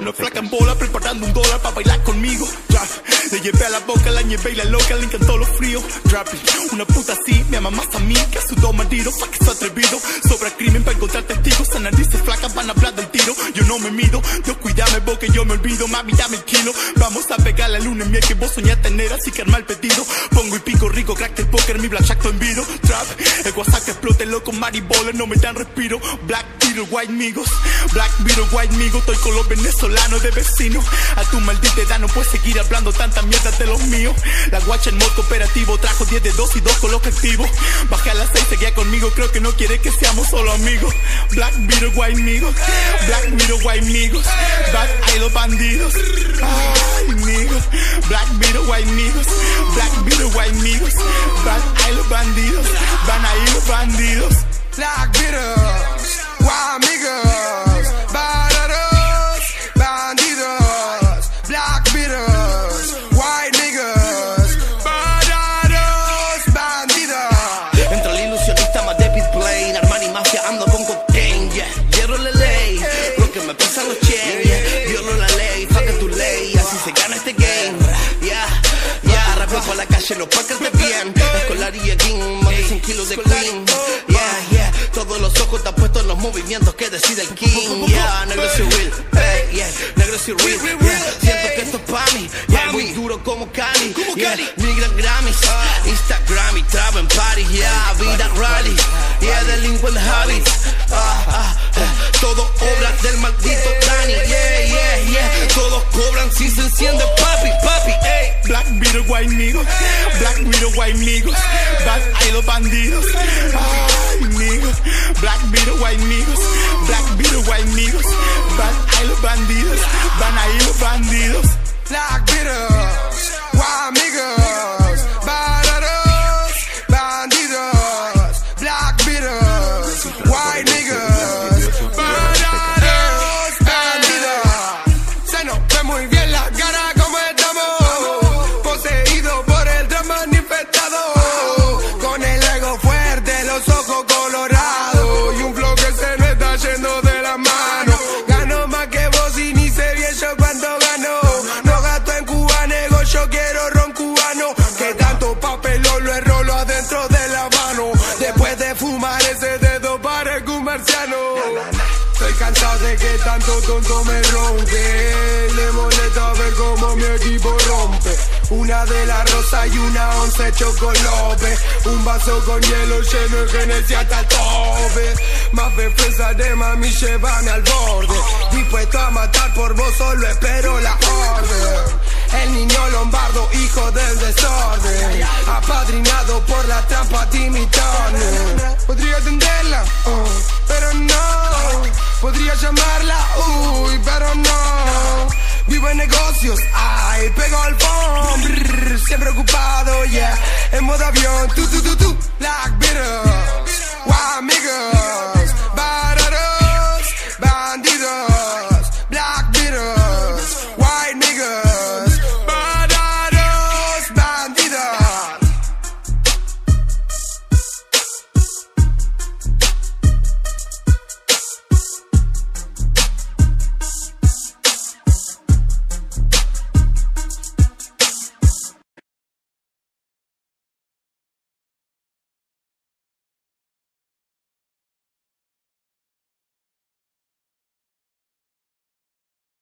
Una flaca en bola preparando un dólar para bailar conmigo. Le llevé a la boca, y la loca, le encantó lo frío. Drop. Una puta así me ama más a mí que a su dos maridos. Que está atrevido. Sobra crimen para encontrar testigos. A narices flacas van a hablar del tiro. Yo no me mido. Dios cuídame porque yo me olvido. Mami, dame el kilo. Vamos a pegar la luna en miel que vos soñás tener. Así que arma el pedido. Pongo y pico rico, crack del póker, mi blackjack to envido. Trap. El WhatsApp que explote loco, maribola, no me dan respiro. Black Beetle, white migos. Black Beetle, white migo. Estoy con los venezolanos de vecino. A tu maldita edad no puedes seguir hablando tanta mierda de los míos. La guacha en modo cooperativo trajo 10 de 2 y 2 con los activos. Bajé a las 6, seguía conmigo. Creo que no quiere que seamos solo amigos. Black Beetle, white migos. Black Beetle, white migos. Ahí los bandidos. Ay, migos. Black Beetle, white migos. Black Beetle, white migos. Ahí los bandidos. Van ahí los bandidos. Black Beatles, calle, los packers de bien. Escolaría King, más de 100 kilos de Queen. Yeah, yeah. Todos los ojos están puestos en los movimientos que decide el King. Yeah, negro real. Hey, yeah, negro soy real. Yeah, siento que esto es pa' mí. Yeah, muy duro como Cali. Yeah, migran Grammys. Instagram y trap en party. Yeah, vida rally. Yeah, delinquent habits. Ah, ah, ah. Todo obra del maldito Dani. Yeah, yeah, yeah. Todos cobran si se enciende. Black Beetle, white migos. Black Beetle, white migos. Back ahí los bandidos. Ay, migos. Black Beetle, white migos. Black Beetle, white migos. Back ahí los bandidos. Van ahí los bandidos. Black Beatles, mano. De que tanto tonto me rompe. Le molesta ver cómo mi equipo rompe. Una de la rosa y una once chocolope. Un vaso con hielo lleno de genesia hasta tope. Más defensa de mami, llévame al borde. Del desorden. Apadrinado por la trampa Timmy Turner. Podría atenderla, oh, pero no. Podría llamarla, uy, pero no. Vivo en negocios, ay, pego al phone. siempre ocupado, yeah. En modo avión, tu, tu, tu, tu. Black Beatles.